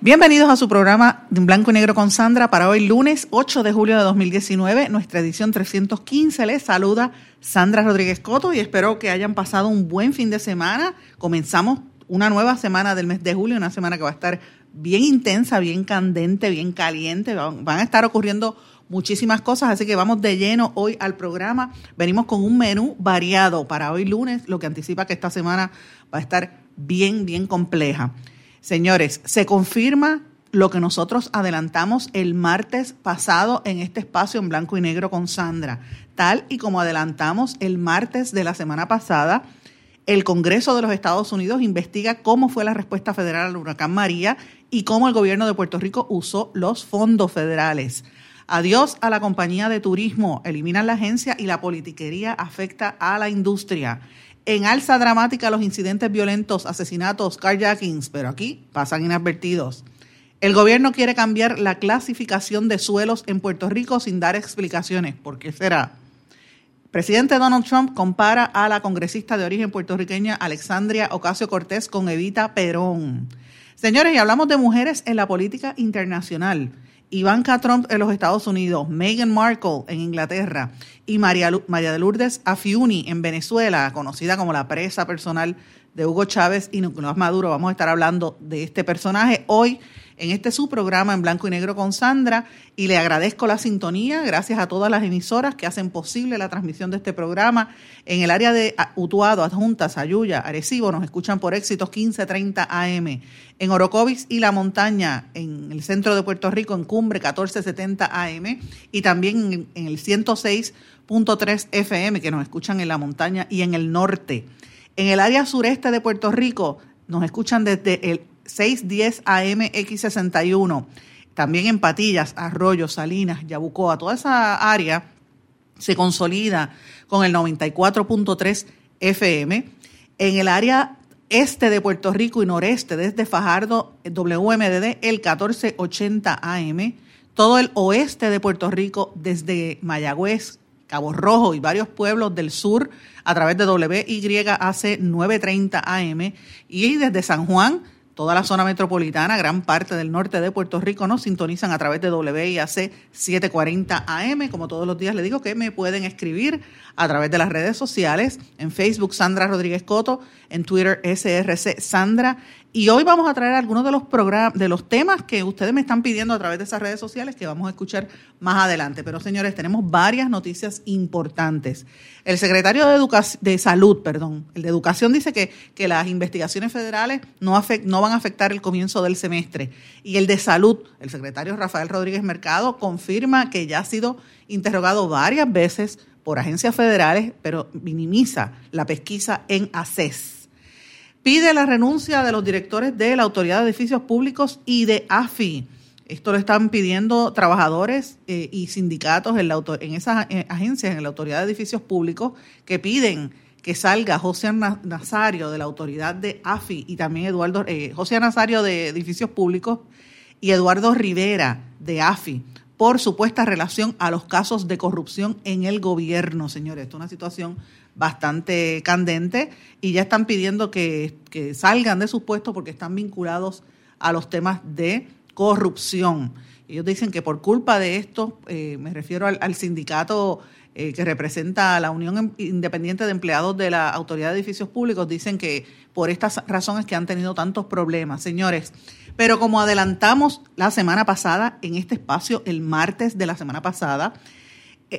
Bienvenidos a su programa de Blanco y Negro con Sandra para hoy lunes 8 de julio de 2019, nuestra edición 315. Les saluda Sandra Rodríguez Coto y espero que hayan pasado un buen fin de semana. Comenzamos una nueva semana del mes de julio, una semana que va a estar bien intensa, bien candente, bien caliente. Van a estar ocurriendo muchísimas cosas, así que vamos de lleno hoy al programa. Venimos con un menú variado para hoy lunes, lo que anticipa que esta semana va a estar bien, bien compleja. Señores, se confirma lo que nosotros adelantamos el martes pasado en este espacio en blanco y negro con Sandra. Tal y como adelantamos el martes de la semana pasada, el Congreso de los Estados Unidos investiga cómo fue la respuesta federal al huracán María y cómo el gobierno de Puerto Rico usó los fondos federales. Adiós a la compañía de turismo, eliminan la agencia y la politiquería afecta a la industria en alza dramática los incidentes violentos, asesinatos, carjackings, pero aquí pasan inadvertidos. El gobierno quiere cambiar la clasificación de suelos en Puerto Rico sin dar explicaciones. ¿Por qué será? Presidente Donald Trump compara a la congresista de origen puertorriqueña Alexandria Ocasio Cortés con Evita Perón. Señores, y hablamos de mujeres en la política internacional. Ivanka Trump en los Estados Unidos, Meghan Markle en Inglaterra y María, María de Lourdes Afiuni en Venezuela, conocida como la presa personal de Hugo Chávez y Nicolás Maduro. Vamos a estar hablando de este personaje hoy en este su programa en blanco y negro con Sandra y le agradezco la sintonía, gracias a todas las emisoras que hacen posible la transmisión de este programa. En el área de Utuado, Adjuntas, Ayuya, Arecibo nos escuchan por éxitos 1530 AM. En Orocovis y La Montaña, en el centro de Puerto Rico, en Cumbre 1470 AM y también en el 106.3 FM que nos escuchan en La Montaña y en el norte. En el área sureste de Puerto Rico nos escuchan desde el 610 AM X61. También en Patillas, Arroyo, Salinas, Yabucoa, toda esa área se consolida con el 94.3 FM. En el área este de Puerto Rico y noreste, desde Fajardo, WMDD, el 1480 AM. Todo el oeste de Puerto Rico, desde Mayagüez, Cabo Rojo y varios pueblos del sur, a través de WYAC 930 AM. Y desde San Juan, toda la zona metropolitana, gran parte del norte de Puerto Rico nos sintonizan a través de WIAC 740 AM. Como todos los días les digo que me pueden escribir a través de las redes sociales, en Facebook Sandra Rodríguez Coto, en Twitter SRC Sandra y hoy vamos a traer algunos de los de los temas que ustedes me están pidiendo a través de esas redes sociales que vamos a escuchar más adelante. Pero señores, tenemos varias noticias importantes. El secretario de, Educación, de Salud, perdón, el de Educación dice que, que las investigaciones federales no, no van a afectar el comienzo del semestre. Y el de Salud, el secretario Rafael Rodríguez Mercado, confirma que ya ha sido interrogado varias veces por agencias federales, pero minimiza la pesquisa en ACES pide la renuncia de los directores de la Autoridad de Edificios Públicos y de AFI. Esto lo están pidiendo trabajadores eh, y sindicatos en, la, en esas eh, agencias, en la Autoridad de Edificios Públicos, que piden que salga José Nazario de la Autoridad de AFI y también Eduardo, eh, José Nazario de Edificios Públicos y Eduardo Rivera de AFI por supuesta relación a los casos de corrupción en el gobierno, señores. Esto es una situación bastante candente y ya están pidiendo que, salgan de sus puestos porque están vinculados a los temas de corrupción. Ellos dicen que por culpa de esto, eh, me refiero al, sindicato eh, que representa a la Unión Independiente de Empleados de la Autoridad de Edificios Públicos, dicen que por estas razones que han tenido tantos problemas. Señores, pero como adelantamos la semana pasada, en este espacio, el martes de la semana pasada,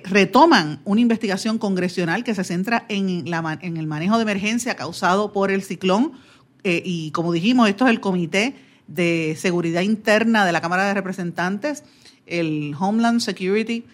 retoman una investigación congresional que se centra en, la, en el manejo de emergencia causado por el ciclón. Eh, y como dijimos, esto es el Comité de Seguridad Interna de la Cámara de Representantes, el Homeland Security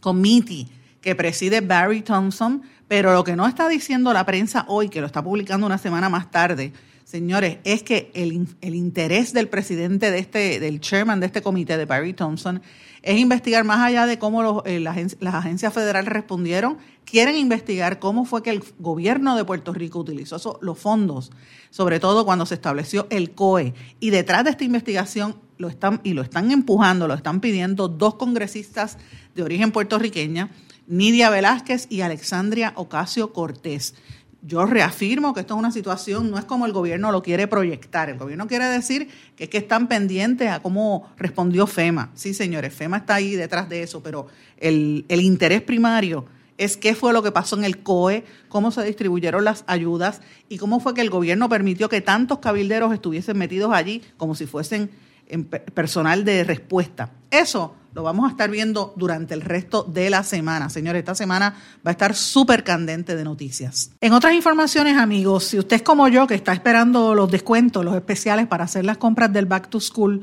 Committee, que preside Barry Thompson, pero lo que no está diciendo la prensa hoy, que lo está publicando una semana más tarde, señores, es que el, el interés del presidente de este, del chairman de este comité, de Barry Thompson, es investigar más allá de cómo eh, las, agencias federales respondieron, quieren investigar cómo fue que el gobierno de Puerto Rico utilizó los fondos, sobre todo cuando se estableció el COE. Y detrás de esta investigación lo están y lo están empujando, lo están pidiendo dos congresistas de origen puertorriqueña, Nidia Velázquez y Alexandria Ocasio Cortés yo reafirmo que esto es una situación, no es como el gobierno lo quiere proyectar. El gobierno quiere decir que es que están pendientes a cómo respondió FEMA. Sí, señores, FEMA está ahí detrás de eso, pero el, interés primario es qué fue lo que pasó en el COE, cómo se distribuyeron las ayudas y cómo fue que el gobierno permitió que tantos cabilderos estuviesen metidos allí como si fuesen en personal de respuesta. Eso lo vamos a estar viendo durante el resto de la semana. Señores, esta semana va a estar súper candente de noticias. En otras informaciones, amigos, si usted es como yo, que está esperando los descuentos, los especiales para hacer las compras del Back to School,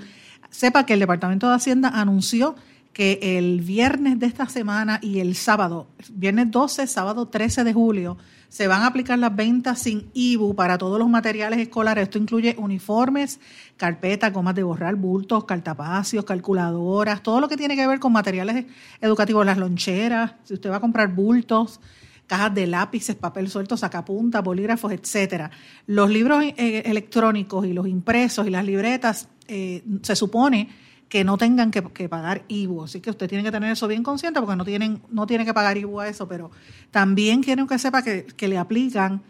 sepa que el Departamento de Hacienda anunció que el viernes de esta semana y el sábado, viernes 12, sábado 13 de julio, se van a aplicar las ventas sin IBU para todos los materiales escolares. Esto incluye uniformes, carpetas, gomas de borrar, bultos, cartapacios, calculadoras, todo lo que tiene que ver con materiales educativos, las loncheras, si usted va a comprar bultos, cajas de lápices, papel suelto, sacapunta, bolígrafos, etcétera. Los libros eh, electrónicos y los impresos y las libretas eh, se supone que no tengan que, pagar IBU. Así que usted tiene que tener eso bien consciente porque no tienen no tiene que pagar IBU a eso, pero también quieren que sepa que, le aplican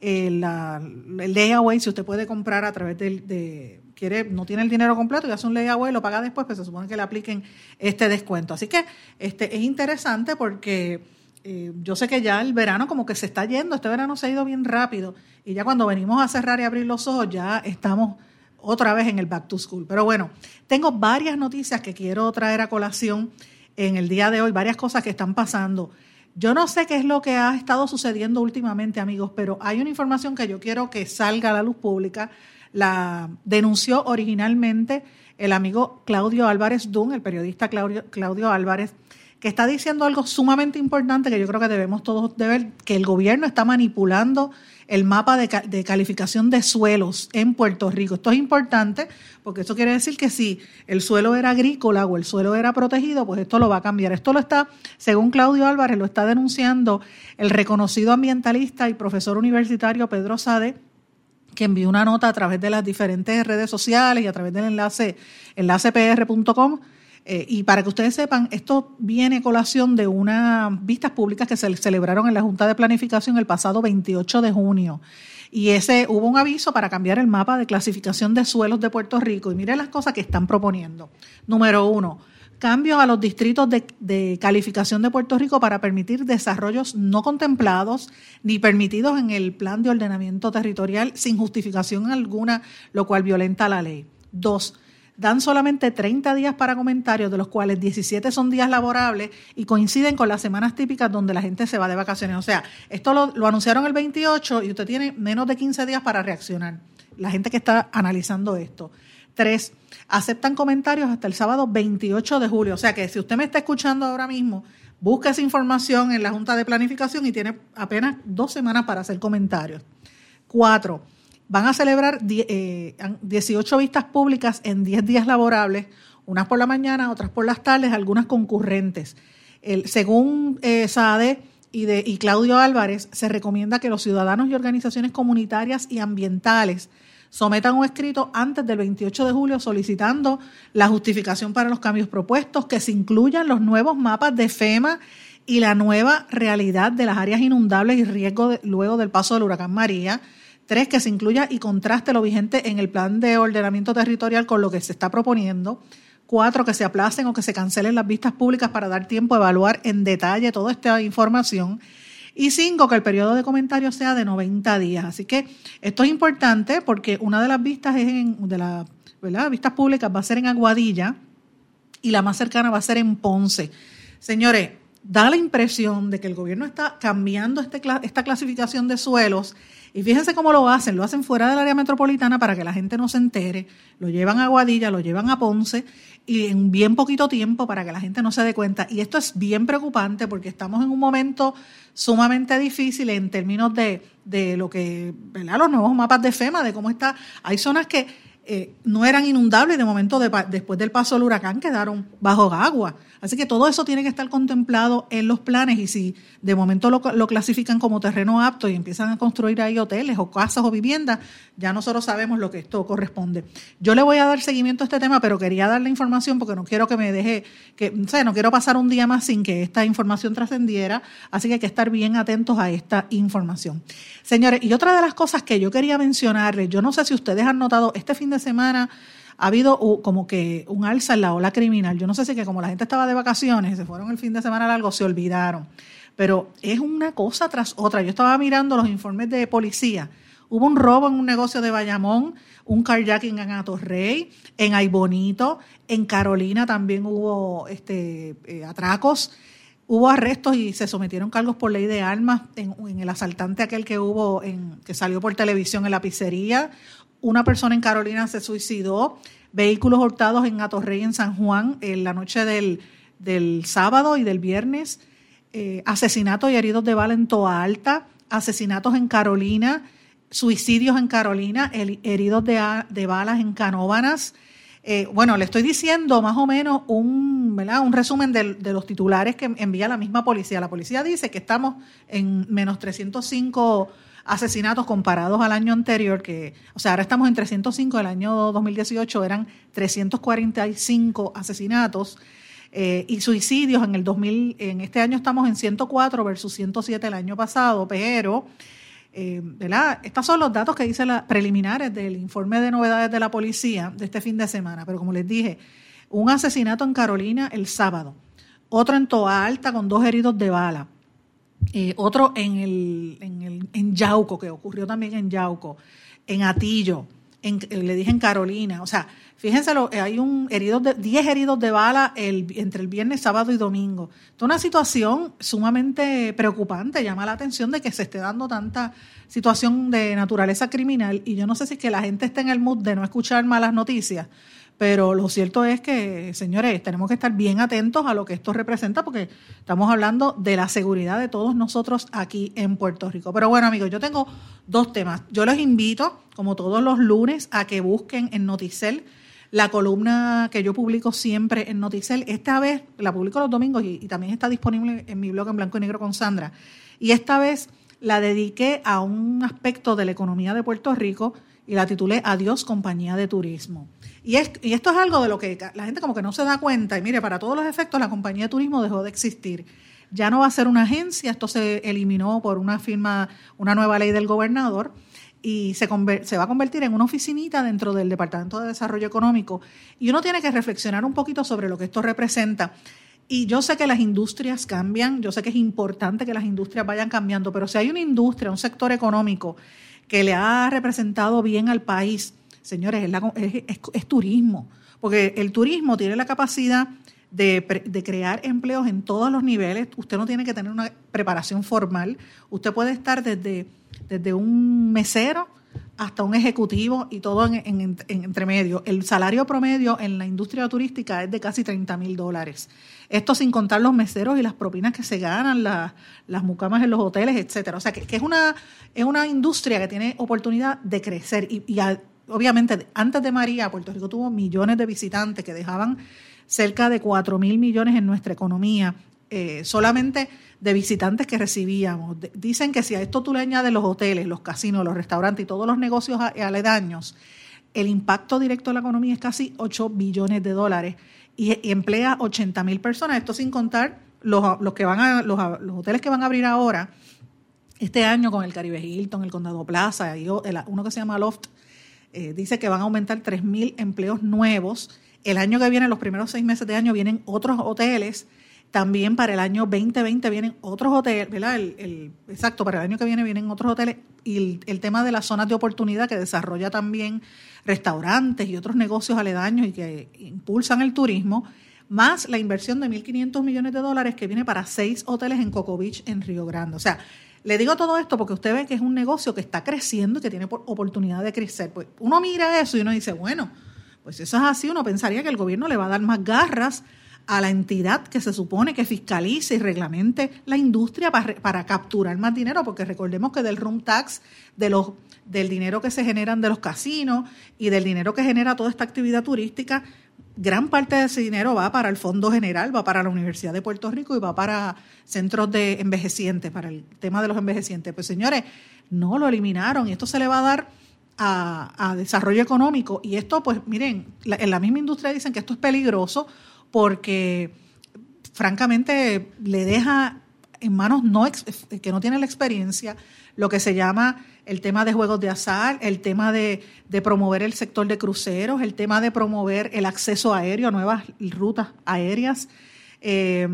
el, el layaway, si usted puede comprar a través del, de, quiere, no tiene el dinero completo y hace un layaway, lo paga después, pues se supone que le apliquen este descuento. Así que este es interesante porque eh, yo sé que ya el verano como que se está yendo, este verano se ha ido bien rápido y ya cuando venimos a cerrar y abrir los ojos ya estamos otra vez en el Back to School. Pero bueno, tengo varias noticias que quiero traer a colación en el día de hoy, varias cosas que están pasando. Yo no sé qué es lo que ha estado sucediendo últimamente, amigos, pero hay una información que yo quiero que salga a la luz pública. La denunció originalmente el amigo Claudio Álvarez Dunn, el periodista Claudio, Claudio Álvarez, que está diciendo algo sumamente importante que yo creo que debemos todos de ver, que el gobierno está manipulando el mapa de, calificación de suelos en Puerto Rico. Esto es importante porque eso quiere decir que si el suelo era agrícola o el suelo era protegido, pues esto lo va a cambiar. Esto lo está, según Claudio Álvarez, lo está denunciando el reconocido ambientalista y profesor universitario Pedro Sade, que envió una nota a través de las diferentes redes sociales y a través del enlace enlacepr.com eh, y para que ustedes sepan, esto viene colación de unas vistas públicas que se celebraron en la Junta de Planificación el pasado 28 de junio. Y ese hubo un aviso para cambiar el mapa de clasificación de suelos de Puerto Rico. Y miren las cosas que están proponiendo. Número uno, cambio a los distritos de, de, calificación de Puerto Rico para permitir desarrollos no contemplados ni permitidos en el plan de ordenamiento territorial sin justificación alguna, lo cual violenta la ley. Dos, dan solamente 30 días para comentarios, de los cuales 17 son días laborables y coinciden con las semanas típicas donde la gente se va de vacaciones. O sea, esto lo, anunciaron el 28 y usted tiene menos de 15 días para reaccionar. La gente que está analizando esto. Tres, aceptan comentarios hasta el sábado 28 de julio. O sea que si usted me está escuchando ahora mismo, busque esa información en la Junta de Planificación y tiene apenas dos semanas para hacer comentarios. Cuatro, van a celebrar 18 eh, vistas públicas en 10 días laborables, unas por la mañana, otras por las tardes, algunas concurrentes. según eh, y, de, y Claudio Álvarez, se recomienda que los ciudadanos y organizaciones comunitarias y ambientales sometan un escrito antes del 28 de julio solicitando la justificación para los cambios propuestos, que se incluyan los nuevos mapas de FEMA y la nueva realidad de las áreas inundables y riesgo luego del paso del huracán María, Tres, que se incluya y contraste lo vigente en el plan de ordenamiento territorial con lo que se está proponiendo. Cuatro, que se aplacen o que se cancelen las vistas públicas para dar tiempo a evaluar en detalle toda esta información. Y cinco, que el periodo de comentarios sea de 90 días. Así que esto es importante porque una de las vistas es en, de las vistas públicas va a ser en Aguadilla y la más cercana va a ser en Ponce. Señores, da la impresión de que el gobierno está cambiando este, esta clasificación de suelos y fíjense cómo lo hacen, lo hacen fuera del área metropolitana para que la gente no se entere, lo llevan a Guadilla, lo llevan a Ponce y en bien poquito tiempo para que la gente no se dé cuenta. Y esto es bien preocupante porque estamos en un momento sumamente difícil en términos de, de lo que, ¿verdad? Los nuevos mapas de FEMA, de cómo está. Hay zonas que eh, no eran inundables de momento después del paso del huracán quedaron bajo agua. Así que todo eso tiene que estar contemplado en los planes y si de momento lo, clasifican como terreno apto y empiezan a construir ahí hoteles o casas o viviendas, ya nosotros sabemos lo que esto corresponde. Yo le voy a dar seguimiento a este tema, pero quería darle información porque no quiero que me deje, que, o no quiero pasar un día más sin que esta información trascendiera, así que hay que estar bien atentos a esta información. Señores, y otra de las cosas que yo quería mencionarles, yo no sé si ustedes han notado este fin de semana, ha habido como que un alza en la ola criminal. Yo no sé si que como la gente estaba de vacaciones, se fueron el fin de semana largo, se olvidaron. Pero es una cosa tras otra. Yo estaba mirando los informes de policía. Hubo un robo en un negocio de Bayamón, un carjacking en Atorrey, en Aybonito, en Carolina también hubo este, eh, atracos. Hubo arrestos y se sometieron cargos por ley de armas en, el asaltante aquel que hubo en, que salió por televisión en la pizzería. Una persona en Carolina se suicidó, vehículos hurtados en Atorrey, en San Juan, en la noche del, sábado y del viernes, eh, asesinatos y heridos de bala en Toa Alta, asesinatos en Carolina, suicidios en Carolina, heridos de, balas en Canóbanas. Eh, bueno, le estoy diciendo más o menos un, resumen de, de, los titulares que envía la misma policía. La policía dice que estamos en menos 305 asesinatos comparados al año anterior, que, o sea, ahora estamos en 305, el año 2018 eran 345 asesinatos. Eh, y suicidios en el 2000, en este año estamos en 104 versus 107 el año pasado, pero eh. Estos son los datos que dice las preliminares del informe de novedades de la policía de este fin de semana, pero como les dije, un asesinato en Carolina el sábado, otro en Toa Alta con dos heridos de bala, eh, otro en, el, en, el, en Yauco, que ocurrió también en Yauco, en Atillo, en, eh, le dije en Carolina. O sea, fíjense, eh, hay un herido de, 10 heridos de bala entre el viernes, sábado y domingo. Es una situación sumamente preocupante. Llama la atención de que se esté dando tanta situación de naturaleza criminal. Y yo no sé si es que la gente está en el mood de no escuchar malas noticias pero lo cierto es que, señores, tenemos que estar bien atentos a lo que esto representa porque estamos hablando de la seguridad de todos nosotros aquí en Puerto Rico. Pero bueno, amigos, yo tengo dos temas. Yo les invito, como todos los lunes, a que busquen en Noticel la columna que yo publico siempre en Noticel. Esta vez la publico los domingos y, también está disponible en mi blog en blanco y negro con Sandra. Y esta vez la dediqué a un aspecto de la economía de Puerto Rico y la titulé Adiós compañía de turismo. Y, y esto es algo de lo que la gente como que no se da cuenta. Y mire, para todos los efectos, la compañía de turismo dejó de existir. Ya no va a ser una agencia, esto se eliminó por una firma, una nueva ley del gobernador y se, va a convertir en una oficinita dentro del Departamento de Desarrollo Económico. Y uno tiene que reflexionar un poquito sobre lo que esto representa. Y yo sé que las industrias cambian, yo sé que es importante que las industrias vayan cambiando, pero si hay una industria, un sector económico que le ha representado bien al país, señores, es, turismo, porque el turismo tiene la capacidad de, crear empleos en todos los niveles. Usted no tiene que tener una preparación formal. Usted puede estar desde, desde un mesero hasta un ejecutivo y todo en, entre medio. El salario promedio en la industria turística es de casi 30 mil dólares. Esto sin contar los meseros y las propinas que se ganan, las mucamas en los hoteles, etcétera. O sea, que, es, una, es una industria que tiene oportunidad de crecer y, obviamente antes de María, Puerto Rico tuvo millones de visitantes que dejaban cerca de 4 mil millones en nuestra economía, eh, solamente de visitantes que recibíamos. dicen que si a esto tú le añades los hoteles, los casinos, los restaurantes y todos los negocios aledaños, el impacto directo a la economía es casi 8 billones de dólares y, emplea 80 mil personas. Esto sin contar los, que van a, los, hoteles que van a abrir ahora este año con el Caribe Hilton, el Condado Plaza, y uno que se llama Loft, eh, dice que van a aumentar 3.000 empleos nuevos. El año que viene, los primeros seis meses de año, vienen otros hoteles. También para el año 2020 vienen otros hoteles, ¿verdad? El, exacto, para el año que viene vienen otros hoteles. Y el, tema de las zonas de oportunidad que desarrolla también restaurantes y otros negocios aledaños y que impulsan el turismo, más la inversión de 1.500 millones de dólares que viene para seis hoteles en Coco Beach, en Río Grande. O sea, le digo todo esto porque usted ve que es un negocio que está creciendo y que tiene oportunidad de crecer. Pues uno mira eso y uno dice, bueno, pues eso es así, uno pensaría que el gobierno le va a dar más garras a la entidad que se supone que fiscalice y reglamente la industria para, capturar más dinero, porque recordemos que del room tax, de los, del dinero que se generan de los casinos y del dinero que genera toda esta actividad turística, gran parte de ese dinero va para el Fondo General, va para la Universidad de Puerto Rico y va para centros de envejecientes, para el tema de los envejecientes. Pues señores, no lo eliminaron y esto se le va a dar a, desarrollo económico. Y esto, pues miren, en la misma industria dicen que esto es peligroso porque francamente le deja en manos no que no tiene la experiencia lo que se llama el tema de juegos de azar, el tema de, promover el sector de cruceros, el tema de promover el acceso aéreo a nuevas rutas aéreas, eh,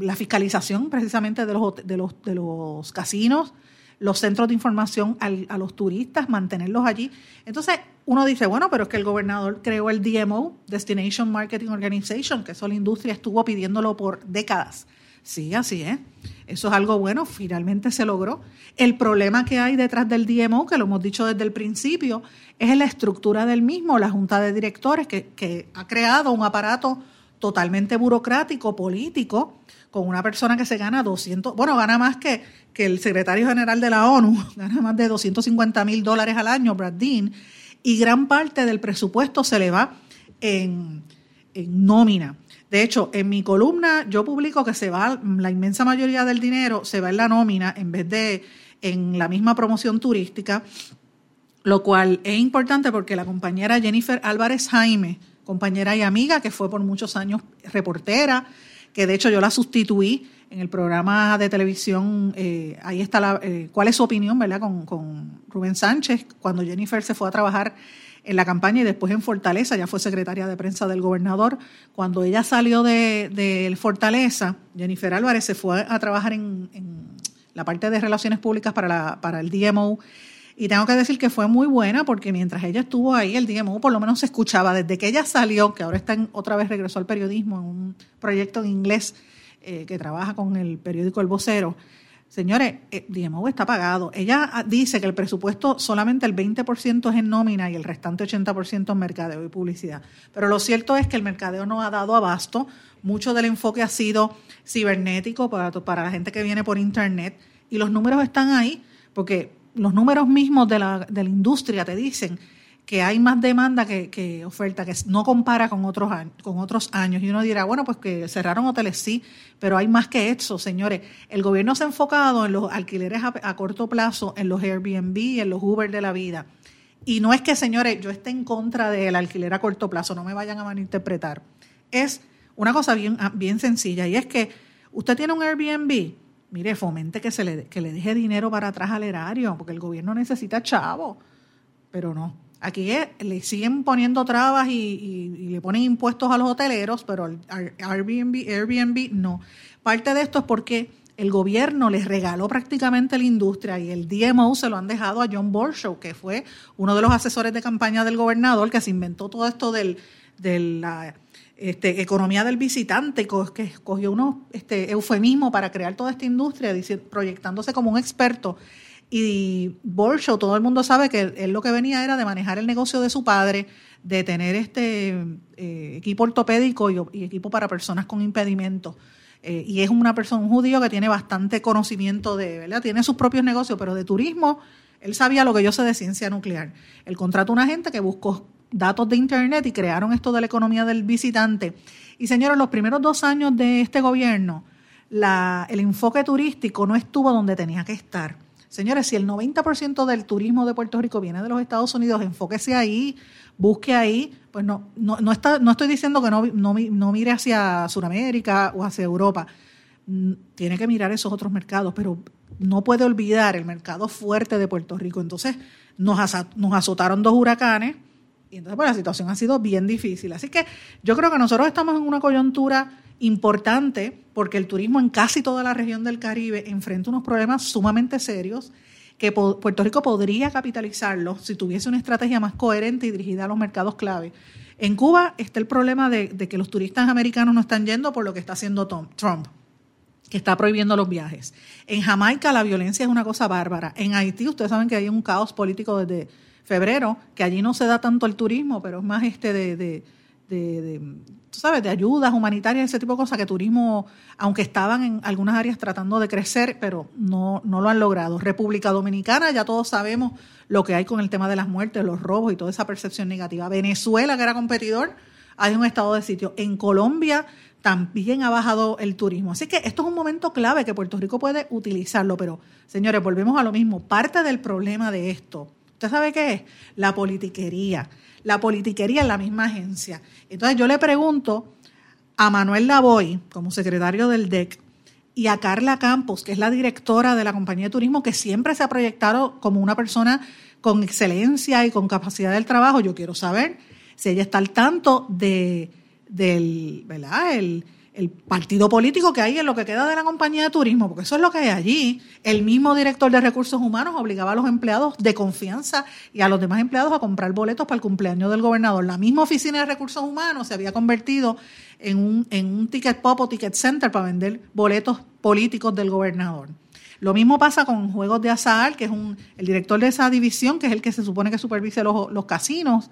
la fiscalización precisamente de los, de los, de los casinos, los centros de información a los turistas, mantenerlos allí. Entonces, uno dice, bueno, pero es que el gobernador creó el DMO, Destination Marketing Organization, que eso la industria estuvo pidiéndolo por décadas. Sí, así es. Eso es algo bueno, finalmente se logró. El problema que hay detrás del DMO, que lo hemos dicho desde el principio, es la estructura del mismo, la junta de directores, que, que ha creado un aparato totalmente burocrático, político, con una persona que se gana 200, bueno, gana más que, que el secretario general de la ONU, gana más de 250 mil dólares al año, Brad Dean, y gran parte del presupuesto se le va en, nómina. De hecho, en mi columna yo publico que se va, la inmensa mayoría del dinero se va en la nómina en vez de en la misma promoción turística, lo cual es importante porque la compañera Jennifer Álvarez Jaime, compañera y amiga que fue por muchos años reportera, que de hecho yo la sustituí en el programa de televisión, eh, ahí está la, eh, cuál es su opinión, ¿verdad? Con, con, Rubén Sánchez, cuando Jennifer se fue a trabajar en la campaña y después en Fortaleza, ya fue secretaria de prensa del gobernador. Cuando ella salió de, de Fortaleza, Jennifer Álvarez se fue a trabajar en, en la parte de relaciones públicas para, la, para el DMO y tengo que decir que fue muy buena porque mientras ella estuvo ahí, el DMO por lo menos se escuchaba. Desde que ella salió, que ahora está otra vez regresó al periodismo en un proyecto en inglés eh, que trabaja con el periódico El Vocero. Señores, eh, DMO está pagado. Ella dice que el presupuesto solamente el 20% es en nómina y el restante 80% en mercadeo y publicidad. Pero lo cierto es que el mercadeo no ha dado abasto. Mucho del enfoque ha sido cibernético para, para la gente que viene por Internet. Y los números están ahí porque los números mismos de la, de la industria te dicen que hay más demanda que, oferta, que no compara con otros, con otros años. Y uno dirá, bueno, pues que cerraron hoteles, sí, pero hay más que eso, señores. El gobierno se ha enfocado en los alquileres a, corto plazo, en los Airbnb, en los Uber de la vida. Y no es que, señores, yo esté en contra del alquiler a corto plazo, no me vayan a malinterpretar. Es una cosa bien, bien sencilla y es que usted tiene un Airbnb, mire, fomente que, se le, que le deje dinero para atrás al erario, porque el gobierno necesita chavo, pero no. Aquí le siguen poniendo trabas y, le ponen impuestos a los hoteleros, pero al Airbnb, Airbnb no. Parte de esto es porque el gobierno les regaló prácticamente la industria y el DMO se lo han dejado a John Borshow, que fue uno de los asesores de campaña del gobernador que se inventó todo esto del, de este, economía del visitante, que escogió unos este, eufemismos para crear toda esta industria, proyectándose como un experto. Y Borshow, todo el mundo sabe que él, lo que venía era de manejar el negocio de su padre, de tener este eh, equipo ortopédico y, equipo para personas con impedimentos. Eh, y es una persona, un judío que tiene bastante conocimiento de, ¿verdad? Tiene sus propios negocios, pero de turismo, él sabía lo que yo sé de ciencia nuclear. Él contrató una gente que buscó datos de Internet y crearon esto de la economía del visitante. Y señores, los primeros dos años de este gobierno, la, el enfoque turístico no estuvo donde tenía que estar. Señores, si el 90% del turismo de Puerto Rico viene de los Estados Unidos, enfóquese ahí, busque ahí. Pues no, no, no, está, no estoy diciendo que no, no, no mire hacia Sudamérica o hacia Europa. Mm, tiene que mirar esos otros mercados, pero no puede olvidar el mercado fuerte de Puerto Rico. Entonces, nos, nos azotaron dos huracanes y entonces pues, la situación ha sido bien difícil. Así que yo creo que nosotros estamos en una coyuntura importante porque el turismo en casi toda la región del Caribe enfrenta unos problemas sumamente serios que Puerto Rico podría capitalizarlos si tuviese una estrategia más coherente y dirigida a los mercados clave. En Cuba está el problema de, que los turistas americanos no están yendo por lo que está haciendo Trump, que está prohibiendo los viajes. En Jamaica la violencia es una cosa bárbara. En Haití ustedes saben que hay un caos político desde febrero, que allí no se da tanto el turismo, pero es más este de de, sabes, de ayudas humanitarias, ese tipo de cosas, que turismo, aunque estaban en algunas áreas tratando de crecer, pero no, no lo han logrado. República Dominicana, ya todos sabemos lo que hay con el tema de las muertes, los robos y toda esa percepción negativa. Venezuela, que era competidor, hay un estado de sitio. En Colombia también ha bajado el turismo. Así que esto es un momento clave que Puerto Rico puede utilizarlo, pero señores, volvemos a lo mismo. Parte del problema de esto, ¿usted sabe qué es? La politiquería la politiquería en la misma agencia. Entonces yo le pregunto a Manuel Lavoy, como secretario del DEC, y a Carla Campos, que es la directora de la compañía de turismo, que siempre se ha proyectado como una persona con excelencia y con capacidad del trabajo. Yo quiero saber si ella está al tanto de, del, ¿verdad? El, el partido político que hay en lo que queda de la compañía de turismo, porque eso es lo que hay allí. El mismo director de recursos humanos obligaba a los empleados de confianza y a los demás empleados a comprar boletos para el cumpleaños del gobernador. La misma oficina de recursos humanos se había convertido en un, ticket pop o ticket center para vender boletos políticos del gobernador. Lo mismo pasa con Juegos de Azar, que es un, el director de esa división, que es el que se supone que supervise los, los casinos,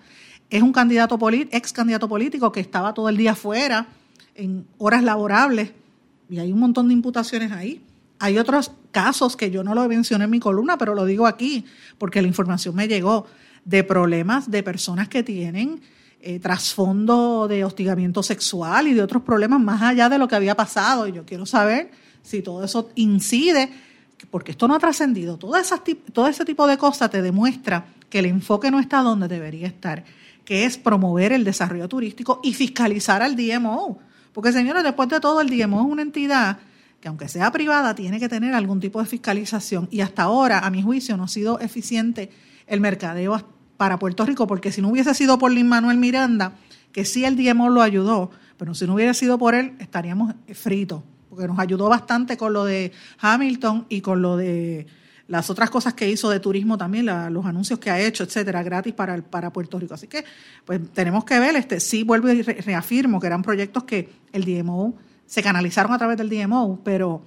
es un candidato ex candidato político que estaba todo el día afuera en horas laborables, y hay un montón de imputaciones ahí. Hay otros casos que yo no lo mencioné en mi columna, pero lo digo aquí porque la información me llegó de problemas de personas que tienen eh, trasfondo de hostigamiento sexual y de otros problemas más allá de lo que había pasado. Y yo quiero saber si todo eso incide, porque esto no ha trascendido. Todo, todo ese tipo de cosas te demuestra que el enfoque no está donde debería estar, que es promover el desarrollo turístico y fiscalizar al DMO porque, señores, después de todo, el DMO es una entidad que, aunque sea privada, tiene que tener algún tipo de fiscalización. Y hasta ahora, a mi juicio, no ha sido eficiente el mercadeo para Puerto Rico, porque si no hubiese sido por Lin Manuel Miranda, que sí el DMO lo ayudó, pero si no hubiera sido por él, estaríamos fritos, porque nos ayudó bastante con lo de Hamilton y con lo de las otras cosas que hizo de turismo también, los anuncios que ha hecho, etcétera, gratis para, para Puerto Rico. Así que, pues tenemos que ver, este, sí vuelvo y reafirmo que eran proyectos que el DMO se canalizaron a través del DMO, pero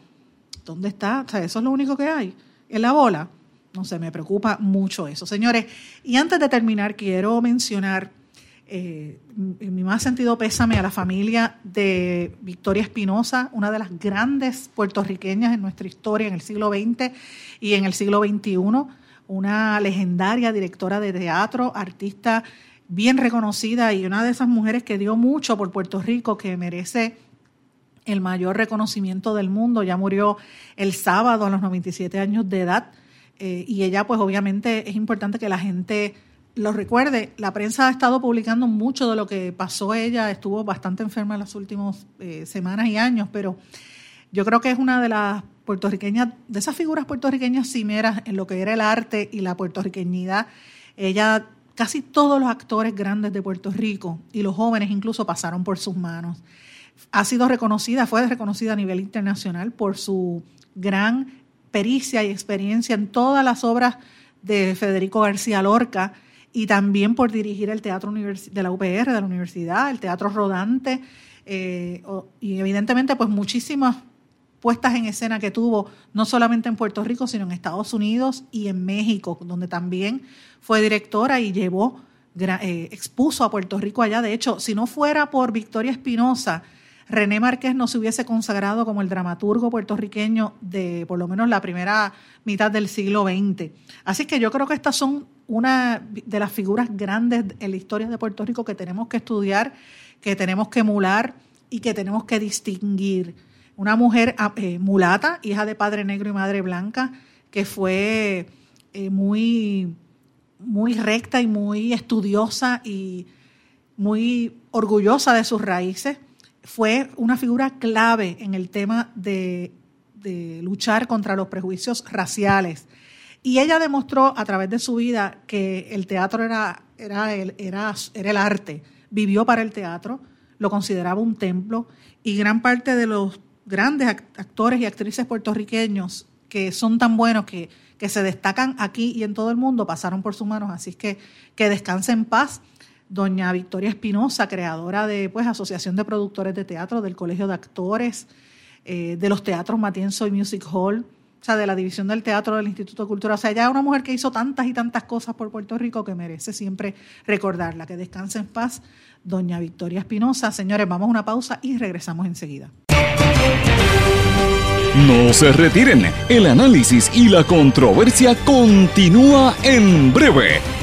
¿dónde está? O sea, eso es lo único que hay. En la bola. No sé, me preocupa mucho eso. Señores, y antes de terminar, quiero mencionar eh, mi más sentido pésame a la familia de Victoria Espinosa, una de las grandes puertorriqueñas en nuestra historia en el siglo XX y en el siglo XXI, una legendaria directora de teatro, artista bien reconocida y una de esas mujeres que dio mucho por Puerto Rico, que merece el mayor reconocimiento del mundo. Ya murió el sábado a los 97 años de edad eh, y ella pues obviamente es importante que la gente lo recuerde, la prensa ha estado publicando mucho de lo que pasó ella, estuvo bastante enferma en las últimas eh, semanas y años, pero yo creo que es una de las puertorriqueñas, de esas figuras puertorriqueñas cimeras en lo que era el arte y la puertorriqueñidad. Ella, casi todos los actores grandes de Puerto Rico y los jóvenes incluso pasaron por sus manos. Ha sido reconocida, fue reconocida a nivel internacional por su gran pericia y experiencia en todas las obras de Federico García Lorca, y también por dirigir el teatro de la UPR, de la universidad, el teatro rodante, eh, y evidentemente pues muchísimas puestas en escena que tuvo, no solamente en Puerto Rico, sino en Estados Unidos y en México, donde también fue directora y llevó, eh, expuso a Puerto Rico allá. De hecho, si no fuera por Victoria Espinosa, René Márquez no se hubiese consagrado como el dramaturgo puertorriqueño de por lo menos la primera mitad del siglo XX. Así que yo creo que estas son una de las figuras grandes en la historia de Puerto Rico que tenemos que estudiar, que tenemos que emular y que tenemos que distinguir. Una mujer ah, eh, mulata, hija de padre negro y madre blanca, que fue eh, muy, muy recta y muy estudiosa y muy orgullosa de sus raíces. Fue una figura clave en el tema de, luchar contra los prejuicios raciales. Y ella demostró a través de su vida que el teatro era, era, el, era, era el arte, vivió para el teatro, lo consideraba un templo y gran parte de los grandes actores y actrices puertorriqueños que son tan buenos que, que se destacan aquí y en todo el mundo pasaron por sus manos, así que que descanse en paz doña Victoria Espinosa, creadora de pues Asociación de Productores de Teatro, del Colegio de Actores, eh, de los teatros Matienzo y Music Hall, o sea, de la división del teatro del Instituto de Cultura. O sea, ella es una mujer que hizo tantas y tantas cosas por Puerto Rico que merece siempre recordarla. Que descanse en paz, doña Victoria Espinosa. Señores, vamos a una pausa y regresamos enseguida. No se retiren, el análisis y la controversia continúa en breve,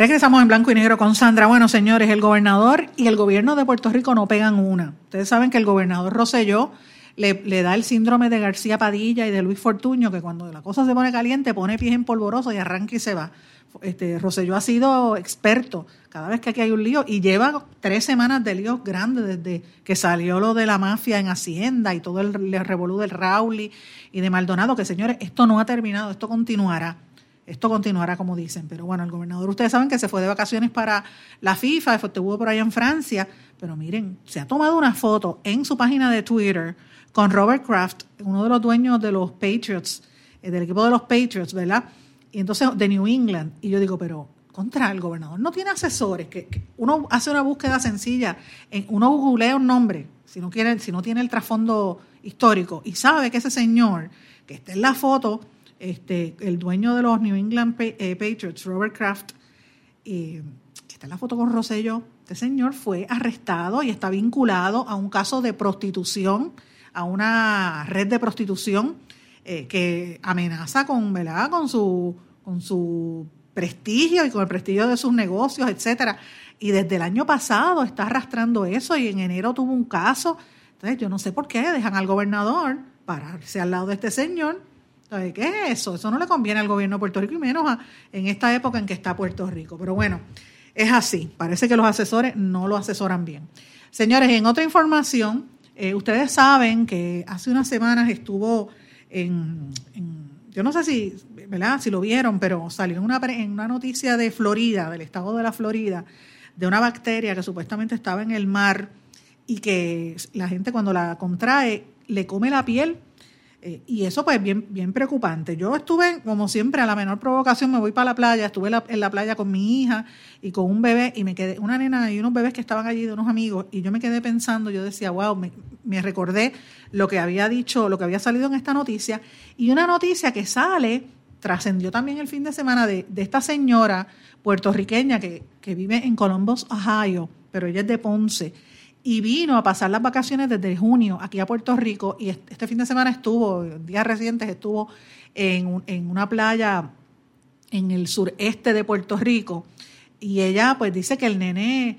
Regresamos en blanco y negro con Sandra. Bueno, señores, el gobernador y el gobierno de Puerto Rico no pegan una. Ustedes saben que el gobernador Roselló le, da el síndrome de García Padilla y de Luis Fortuño, que cuando la cosa se pone caliente pone pies en polvoroso y arranca y se va. Este, Roselló ha sido experto cada vez que aquí hay un lío y lleva tres semanas de líos grandes desde que salió lo de la mafia en Hacienda y todo el, el revolú del Rauli y de Maldonado, que señores, esto no ha terminado, esto continuará. Esto continuará como dicen, pero bueno, el gobernador, ustedes saben que se fue de vacaciones para la FIFA, estuvo por allá en Francia, pero miren, se ha tomado una foto en su página de Twitter con Robert Kraft, uno de los dueños de los Patriots, eh, del equipo de los Patriots, ¿verdad? Y entonces de New England. Y yo digo, pero contra el gobernador no tiene asesores, que, uno hace una búsqueda sencilla, en, uno googlea un nombre, si no, quiere, si no tiene el trasfondo histórico, y sabe que ese señor que está en la foto este, el dueño de los New England eh, Patriots, Robert Kraft, eh, está en la foto con Rosselló, este señor fue arrestado y está vinculado a un caso de prostitución, a una red de prostitución eh, que amenaza con, ¿verdad? con su con su prestigio y con el prestigio de sus negocios, etcétera. Y desde el año pasado está arrastrando eso y en enero tuvo un caso. Entonces, yo no sé por qué dejan al gobernador pararse al lado de este señor ¿Qué es eso? Eso no le conviene al gobierno de Puerto Rico y menos en esta época en que está Puerto Rico. Pero bueno, es así. Parece que los asesores no lo asesoran bien. Señores, en otra información, eh, ustedes saben que hace unas semanas estuvo en, yo no sé si, ¿verdad? si lo vieron, pero salió en una, en una noticia de Florida, del estado de la Florida, de una bacteria que supuestamente estaba en el mar y que la gente cuando la contrae le come la piel eh, y eso pues bien, bien preocupante. Yo estuve, como siempre, a la menor provocación me voy para la playa, estuve en la playa con mi hija y con un bebé y me quedé, una nena y unos bebés que estaban allí de unos amigos y yo me quedé pensando, yo decía, wow, me, me recordé lo que había dicho, lo que había salido en esta noticia y una noticia que sale, trascendió también el fin de semana de, de esta señora puertorriqueña que, que vive en Columbus, Ohio, pero ella es de Ponce y vino a pasar las vacaciones desde junio aquí a Puerto Rico y este fin de semana estuvo, días recientes estuvo en, en una playa en el sureste de Puerto Rico y ella pues dice que el nene,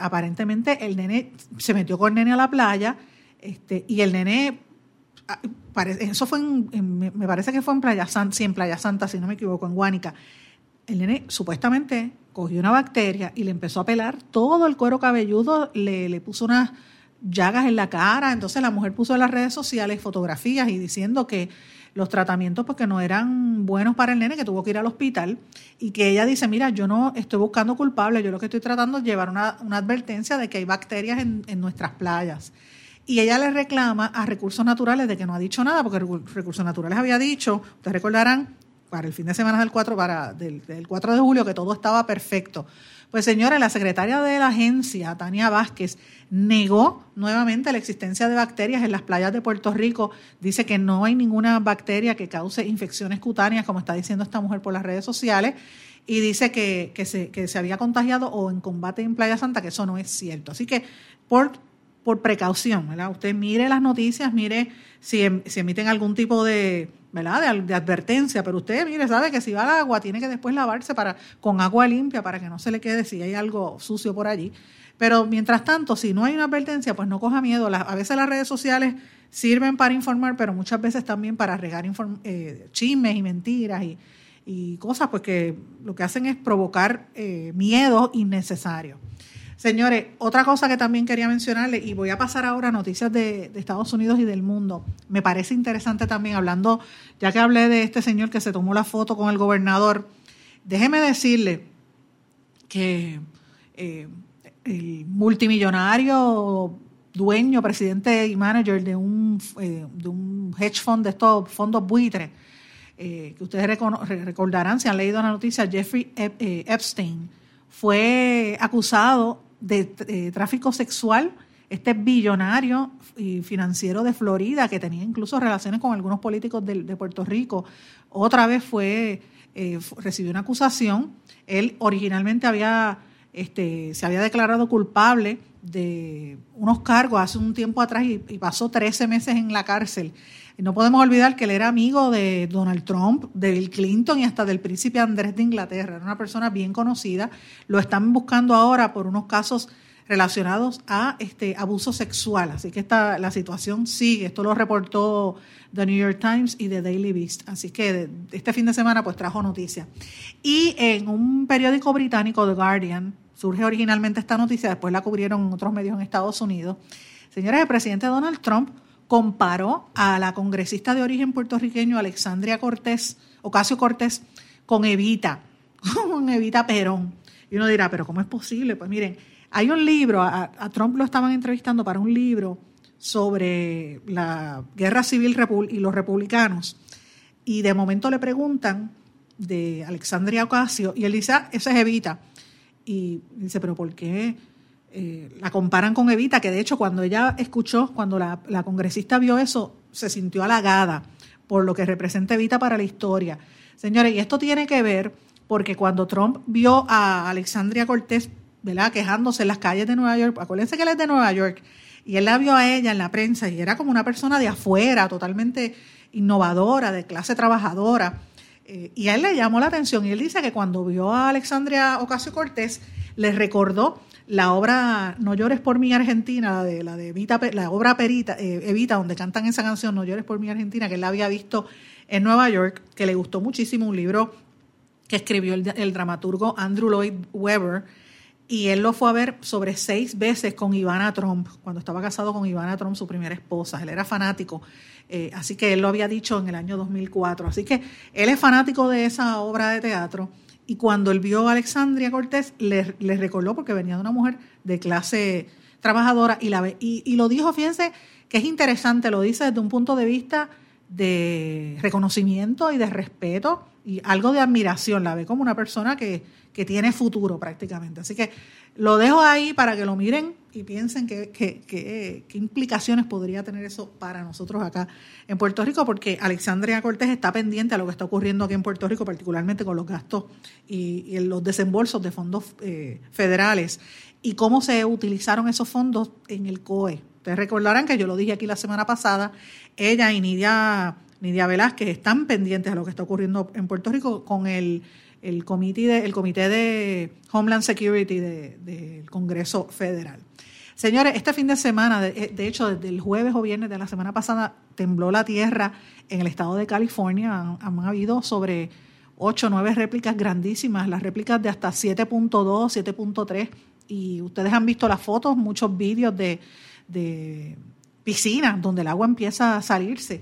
aparentemente el nene se metió con el nene a la playa este, y el nene, ah, eso fue en, me parece que fue en Playa Santa, sí, en Playa Santa, si no me equivoco, en Guánica. El nene supuestamente cogió una bacteria y le empezó a pelar todo el cuero cabelludo, le, puso unas llagas en la cara. Entonces la mujer puso en las redes sociales fotografías y diciendo que los tratamientos porque no eran buenos para el nene, que tuvo que ir al hospital y que ella dice, mira, yo no estoy buscando culpable, yo lo que estoy tratando es llevar una, una advertencia de que hay bacterias en, en, nuestras playas. Y ella le reclama a Recursos Naturales de que no ha dicho nada, porque Recursos Naturales había dicho, ustedes recordarán, para el fin de semana del 4, para, del, 4 de julio, que todo estaba perfecto. Pues señora, la secretaria de la agencia, Tania Vázquez, negó nuevamente la existencia de bacterias en las playas de Puerto Rico. Dice que no hay ninguna bacteria que cause infecciones cutáneas, como está diciendo esta mujer por las redes sociales. Y dice que, que, se, que se había contagiado o en combate en Playa Santa, que eso no es cierto. Así que por, por precaución, ¿verdad? Usted mire las noticias, mire si, em, si emiten algún tipo de, ¿verdad? De, advertencia, pero usted, mire, sabe que si va al agua tiene que después lavarse para, con agua limpia para que no se le quede si hay algo sucio por allí. Pero mientras tanto, si no hay una advertencia, pues no coja miedo. a veces las redes sociales sirven para informar, pero muchas veces también para regar eh, chismes y mentiras y, cosas, pues que lo que hacen es provocar eh, miedo innecesario. Señores, otra cosa que también quería mencionarle, y voy a pasar ahora a noticias de, Estados Unidos y del mundo. Me parece interesante también, hablando, ya que hablé de este señor que se tomó la foto con el gobernador, déjeme decirle que eh, el multimillonario dueño, presidente y manager de un, eh, de un hedge fund de estos fondos buitres, eh, que ustedes recordarán si han leído la noticia, Jeffrey Epstein fue acusado de eh, tráfico sexual, este billonario y financiero de Florida, que tenía incluso relaciones con algunos políticos de, Puerto Rico, otra vez fue, eh, recibió una acusación. Él originalmente había, este, se había declarado culpable de unos cargos hace un tiempo atrás y, pasó 13 meses en la cárcel. Y no podemos olvidar que él era amigo de Donald Trump, de Bill Clinton y hasta del príncipe Andrés de Inglaterra. Era una persona bien conocida. Lo están buscando ahora por unos casos relacionados a este abuso sexual. Así que esta, la situación sigue. Esto lo reportó The New York Times y The Daily Beast. Así que este fin de semana pues trajo noticia. Y en un periódico británico, The Guardian, surge originalmente esta noticia, después la cubrieron otros medios en Estados Unidos. Señores, el presidente Donald Trump comparó a la congresista de origen puertorriqueño Alexandria Cortés, Ocasio Cortés, con Evita, con Evita Perón. Y uno dirá, pero ¿cómo es posible? Pues miren, hay un libro, a, Trump lo estaban entrevistando para un libro sobre la guerra civil y los republicanos. Y de momento le preguntan de Alexandria Ocasio y él dice, ah, esa es Evita. Y dice, pero ¿por qué? Eh, la comparan con Evita, que de hecho cuando ella escuchó, cuando la, congresista vio eso, se sintió halagada por lo que representa Evita para la historia. Señores, y esto tiene que ver porque cuando Trump vio a Alexandria Cortés, ¿verdad?, quejándose en las calles de Nueva York, acuérdense que él es de Nueva York, y él la vio a ella en la prensa y era como una persona de afuera, totalmente innovadora, de clase trabajadora. Eh, y a él le llamó la atención y él dice que cuando vio a Alexandria Ocasio Cortés, le recordó la obra No llores por mi Argentina, la de, la de Evita, la obra Perita, eh, Evita, donde cantan esa canción No llores por mi Argentina, que él había visto en Nueva York, que le gustó muchísimo, un libro que escribió el, dramaturgo Andrew Lloyd Webber, y él lo fue a ver sobre seis veces con Ivana Trump, cuando estaba casado con Ivana Trump, su primera esposa. Él era fanático, eh, así que él lo había dicho en el año 2004. Así que él es fanático de esa obra de teatro y cuando él vio a Alexandria Cortés, le, recordó porque venía de una mujer de clase trabajadora y, la, y, y lo dijo, fíjense, que es interesante, lo dice desde un punto de vista de reconocimiento y de respeto y algo de admiración, la ve como una persona que, que tiene futuro prácticamente. Así que lo dejo ahí para que lo miren y piensen qué, implicaciones podría tener eso para nosotros acá en Puerto Rico, porque Alexandria Cortés está pendiente a lo que está ocurriendo aquí en Puerto Rico, particularmente con los gastos y, los desembolsos de fondos eh, federales y cómo se utilizaron esos fondos en el COE. Ustedes recordarán que yo lo dije aquí la semana pasada, ella y Nidia, Nidia Velázquez están pendientes a lo que está ocurriendo en Puerto Rico con el el comité de, el comité de Homeland Security del Congreso Federal. Señores, este fin de semana, de, hecho, desde el jueves o viernes de la semana pasada, tembló la tierra en el estado de California. Han, habido sobre 8 o 9 réplicas grandísimas, las réplicas de hasta 7.2, 7.3. Y ustedes han visto las fotos, muchos vídeos de, de piscinas donde el agua empieza a salirse.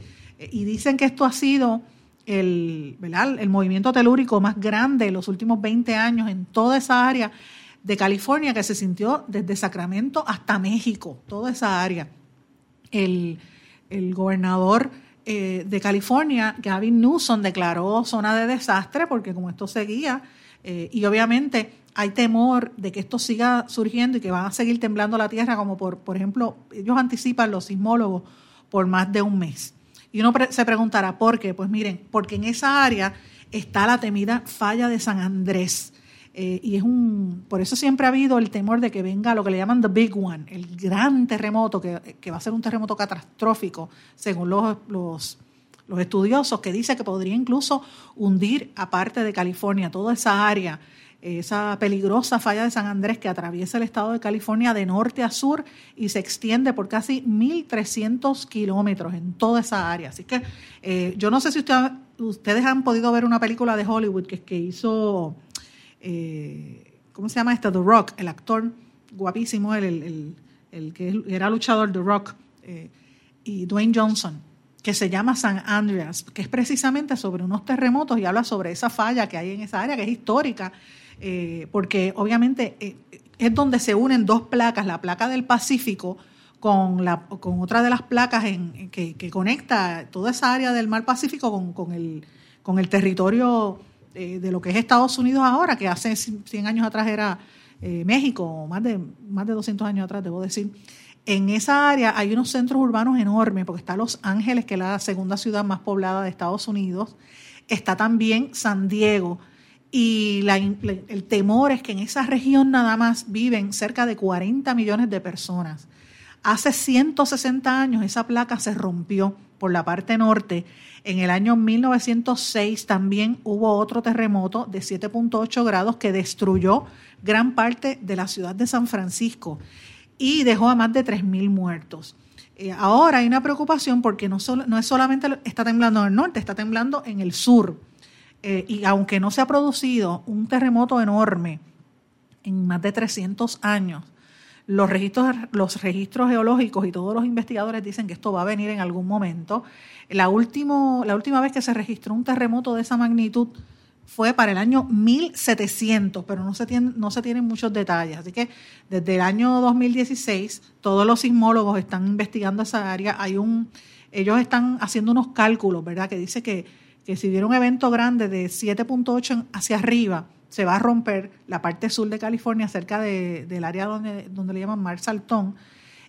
Y dicen que esto ha sido el, el movimiento telúrico más grande de los últimos 20 años en toda esa área de California que se sintió desde Sacramento hasta México, toda esa área. El, gobernador eh, de California, Gavin Newsom, declaró zona de desastre porque como esto seguía, eh, y obviamente hay temor de que esto siga surgiendo y que van a seguir temblando la tierra, como por, por ejemplo, ellos anticipan los sismólogos por más de un mes. Y uno se preguntará, ¿por qué? Pues miren, porque en esa área está la temida falla de San Andrés. Eh, y es un, por eso siempre ha habido el temor de que venga lo que le llaman the big one, el gran terremoto, que, va a ser un terremoto catastrófico, según los, los, los estudiosos, que dice que podría incluso hundir aparte de California, toda esa área esa peligrosa falla de San Andrés que atraviesa el estado de California de norte a sur y se extiende por casi 1.300 kilómetros en toda esa área. Así que eh, yo no sé si ustedes han podido ver una película de Hollywood que, que hizo, eh, ¿cómo se llama esta? The Rock, el actor guapísimo, el, que era luchador de rock, eh, y Dwayne Johnson, que se llama San Andreas, que es precisamente sobre unos terremotos y habla sobre esa falla que hay en esa área, que es histórica, eh, porque obviamente eh, es donde se unen dos placas, la placa del Pacífico con, la, con otra de las placas que, conecta toda esa área del mar Pacífico con, el, con el territorio eh, de lo que es Estados Unidos ahora, que hace 100 años atrás era México, más de, más de 200 años atrás, debo decir. En esa área hay unos centros urbanos enormes, porque está Los Ángeles, que es la segunda ciudad más poblada de Estados Unidos. Está también San Diego. Y el temor es que en esa región nada más viven cerca de 40 millones de personas. Hace 160 años esa placa se rompió por la parte norte. En el año 1906 también hubo otro terremoto de 7.8 grados que destruyó gran parte de la ciudad de San Francisco y dejó a más de 3.000 muertos. Eh, ahora hay una preocupación porque no, solo, no es solamente está temblando en el norte, está temblando en el sur. Eh, y aunque no se ha producido un terremoto enorme en más de 300 años, los registros, los registros geológicos y todos los investigadores dicen que esto va a venir en algún momento. La, último, la última vez que se registró un terremoto de esa magnitud fue para el año 1700, pero no se, tienen, no se tienen muchos detalles. Así que desde el año 2016 todos los sismólogos están investigando esa área. Hay un, ellos están haciendo unos cálculos, ¿verdad? Que dice que, que si hubiera un evento grande de 7.8 hacia arriba, se va a romper la parte sur de California, cerca del área donde, donde le llaman Mar Saltón,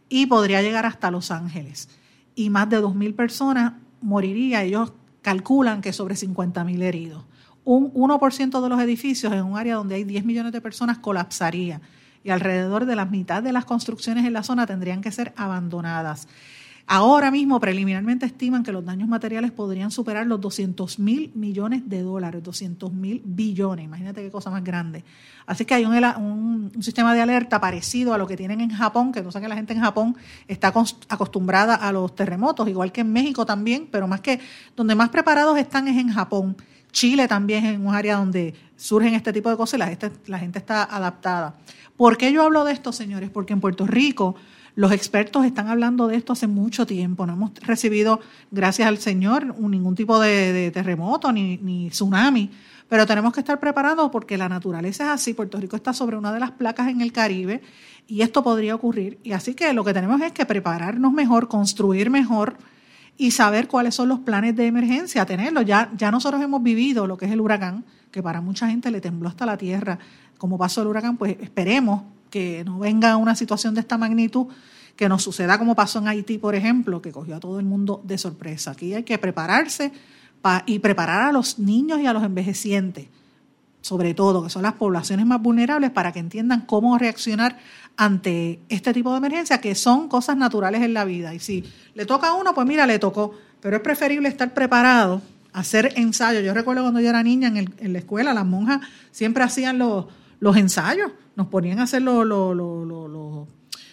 y podría llegar hasta Los Ángeles. Y más de 2.000 personas moriría. Ellos calculan que sobre 50.000 heridos un 1% de los edificios en un área donde hay 10 millones de personas colapsaría y alrededor de la mitad de las construcciones en la zona tendrían que ser abandonadas. Ahora mismo preliminarmente estiman que los daños materiales podrían superar los 200 mil millones de dólares, 200 mil billones, imagínate qué cosa más grande. Así que hay un, sistema de alerta parecido a lo que tienen en Japón, que no sé que la gente en Japón está acostumbrada a los terremotos, igual que en México también, pero más que donde más preparados están es en Japón. Chile también es un área donde surgen este tipo de cosas y la gente, la gente está adaptada. ¿Por qué yo hablo de esto, señores? Porque en Puerto Rico los expertos están hablando de esto hace mucho tiempo. No hemos recibido, gracias al Señor, ningún tipo de, terremoto ni, ni, tsunami. Pero tenemos que estar preparados porque la naturaleza es así. Puerto Rico está sobre una de las placas en el Caribe y esto podría ocurrir. Y así que lo que tenemos es que prepararnos mejor, construir mejor y saber cuáles son los planes de emergencia, tenerlos. Ya, ya nosotros hemos vivido lo que es el huracán, que para mucha gente le tembló hasta la tierra, como pasó el huracán, pues esperemos que no venga una situación de esta magnitud, que nos suceda como pasó en Haití, por ejemplo, que cogió a todo el mundo de sorpresa. Aquí hay que prepararse y preparar a los niños y a los envejecientes, sobre todo, que son las poblaciones más vulnerables, para que entiendan cómo reaccionar ante este tipo de emergencia, que son cosas naturales en la vida. Y si le toca a uno, pues mira, le tocó. Pero es preferible estar preparado, hacer ensayos. Yo recuerdo cuando yo era niña en, la escuela, las monjas siempre hacían los, los ensayos, nos ponían a hacer los, los,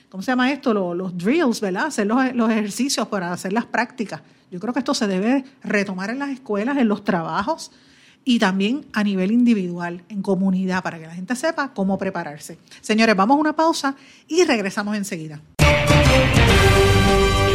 ¿cómo se llama esto? Los, drills, ¿verdad? Hacer los, los ejercicios para hacer las prácticas. Yo creo que esto se debe retomar en las escuelas, en los trabajos y también a nivel individual, en comunidad, para que la gente sepa cómo prepararse. Señores, vamos a una pausa y regresamos enseguida.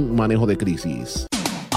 manejo de crisis.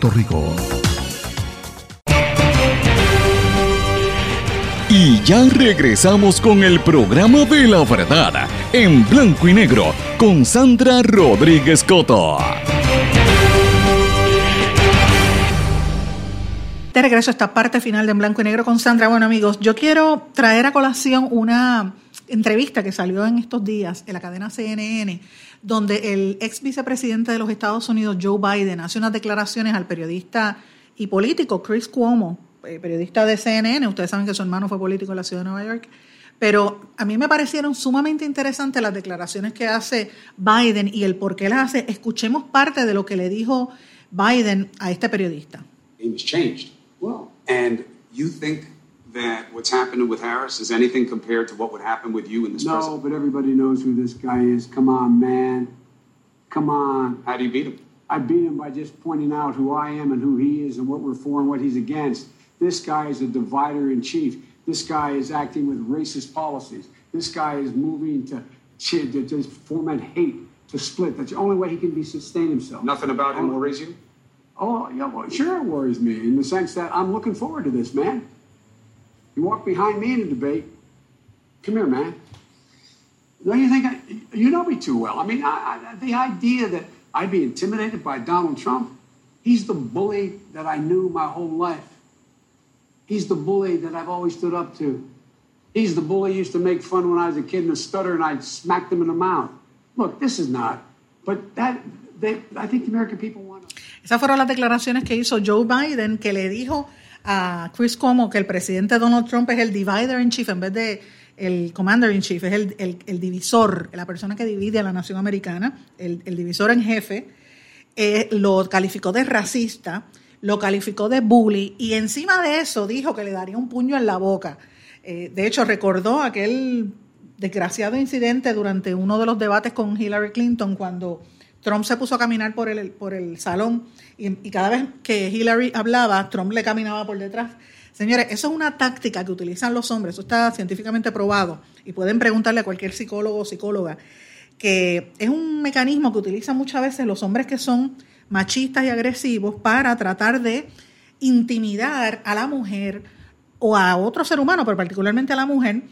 Rico. Y ya regresamos con el programa de la verdad en blanco y negro con Sandra Rodríguez Coto. De regreso a esta parte final de En Blanco y Negro con Sandra. Bueno, amigos, yo quiero traer a colación una entrevista que salió en estos días en la cadena CNN, donde el ex vicepresidente de los Estados Unidos, Joe Biden, hace unas declaraciones al periodista y político Chris Cuomo, eh, periodista de CNN. Ustedes saben que su hermano fue político en la ciudad de Nueva York. Pero a mí me parecieron sumamente interesantes las declaraciones que hace Biden y el por qué las hace. Escuchemos parte de lo que le dijo Biden a este periodista. Well, and you think that what's happening with Harris is anything compared to what would happen with you in this No, president? but everybody knows who this guy is. Come on, man. Come on. How do you beat him? I beat him by just pointing out who I am and who he is and what we're for and what he's against. This guy is a divider in chief. This guy is acting with racist policies. This guy is moving to, to, to foment hate, to split. That's the only way he can be sustain himself. Nothing about him worries you? Oh, yeah, well, sure it worries me in the sense that I'm looking forward to this, man. You walk behind me in a debate. Come here, man. Don't you think I, you know me too well? I mean, I, I, the idea that I'd be intimidated by Donald Trump, he's the bully that I knew my whole life. He's the bully that I've always stood up to. He's the bully used to make fun when I was a kid and a stutter and I'd smack them in the mouth. Look, this is not, but that, they, I think the American people want. Esas fueron las declaraciones que hizo Joe Biden, que le dijo a Chris Cuomo que el presidente Donald Trump es el divider in chief en vez de el commander in chief, es el, el, divisor, la persona que divide a la nación americana, el, el divisor en jefe, eh, lo calificó de racista, lo calificó de bully y encima de eso dijo que le daría un puño en la boca. Eh, de hecho, recordó aquel desgraciado incidente durante uno de los debates con Hillary Clinton cuando Trump se puso a caminar por el, por el salón y cada vez que Hillary hablaba, Trump le caminaba por detrás. Señores, eso es una táctica que utilizan los hombres, eso está científicamente probado y pueden preguntarle a cualquier psicólogo o psicóloga, que es un mecanismo que utilizan muchas veces los hombres que son machistas y agresivos para tratar de intimidar a la mujer o a otro ser humano, pero particularmente a la mujer,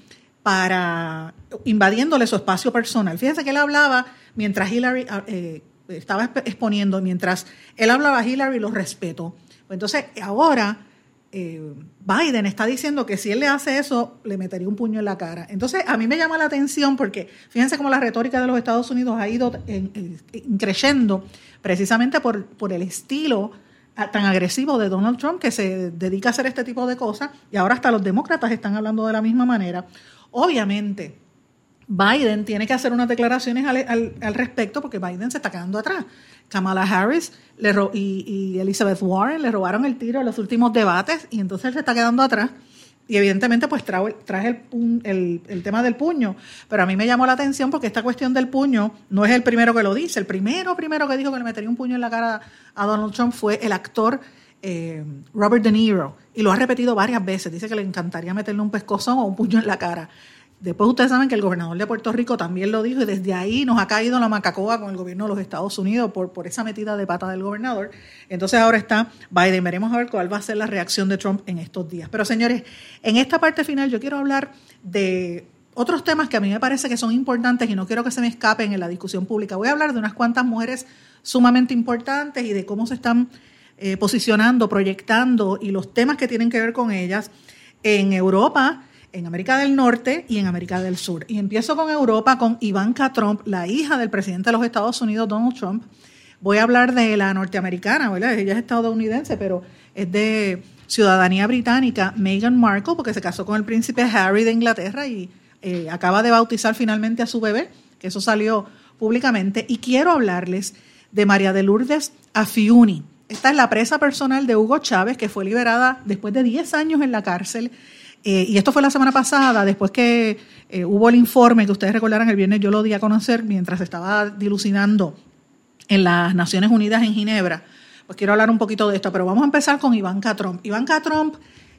para invadiéndole su espacio personal. Fíjense que él hablaba mientras Hillary eh, estaba exponiendo, mientras él hablaba, Hillary lo respetó. Pues entonces, ahora eh, Biden está diciendo que si él le hace eso, le metería un puño en la cara. Entonces, a mí me llama la atención porque fíjense cómo la retórica de los Estados Unidos ha ido creciendo precisamente por, por el estilo tan agresivo de Donald Trump que se dedica a hacer este tipo de cosas y ahora hasta los demócratas están hablando de la misma manera. Obviamente, Biden tiene que hacer unas declaraciones al, respecto porque Biden se está quedando atrás. Kamala Harris le y, Elizabeth Warren le robaron el tiro en los últimos debates y entonces él se está quedando atrás. Y evidentemente pues trae, el, el, tema del puño. Pero a mí me llamó la atención porque esta cuestión del puño no es el primero que lo dice. El primero, primero que dijo que le metería un puño en la cara a Donald Trump fue el actor eh, Robert De Niro. Y lo ha repetido varias veces. Dice que le encantaría meterle un pescozón o un puño en la cara. Después ustedes saben que el gobernador de Puerto Rico también lo dijo y desde ahí nos ha caído la macacoa con el gobierno de los Estados Unidos por, por esa metida de pata del gobernador. Entonces ahora está Biden. Veremos a ver cuál va a ser la reacción de Trump en estos días. Pero señores, en esta parte final yo quiero hablar de otros temas que a mí me parece que son importantes y no quiero que se me escapen en la discusión pública. Voy a hablar de unas cuantas mujeres sumamente importantes y de cómo se están eh, posicionando, proyectando y los temas que tienen que ver con ellas en Europa en América del Norte y en América del Sur. Y empiezo con Europa, con Ivanka Trump, la hija del presidente de los Estados Unidos, Donald Trump. Voy a hablar de la norteamericana, ¿verdad? Ella es estadounidense, pero es de ciudadanía británica, Meghan Markle, porque se casó con el príncipe Harry de Inglaterra y eh, acaba de bautizar finalmente a su bebé, que eso salió públicamente. Y quiero hablarles de María de Lourdes Afiuni. Esta es la presa personal de Hugo Chávez, que fue liberada después de 10 años en la cárcel eh, y esto fue la semana pasada, después que eh, hubo el informe que ustedes recordarán el viernes, yo lo di a conocer mientras estaba dilucidando en las Naciones Unidas en Ginebra. Pues quiero hablar un poquito de esto, pero vamos a empezar con Ivanka Trump. Ivanka Trump,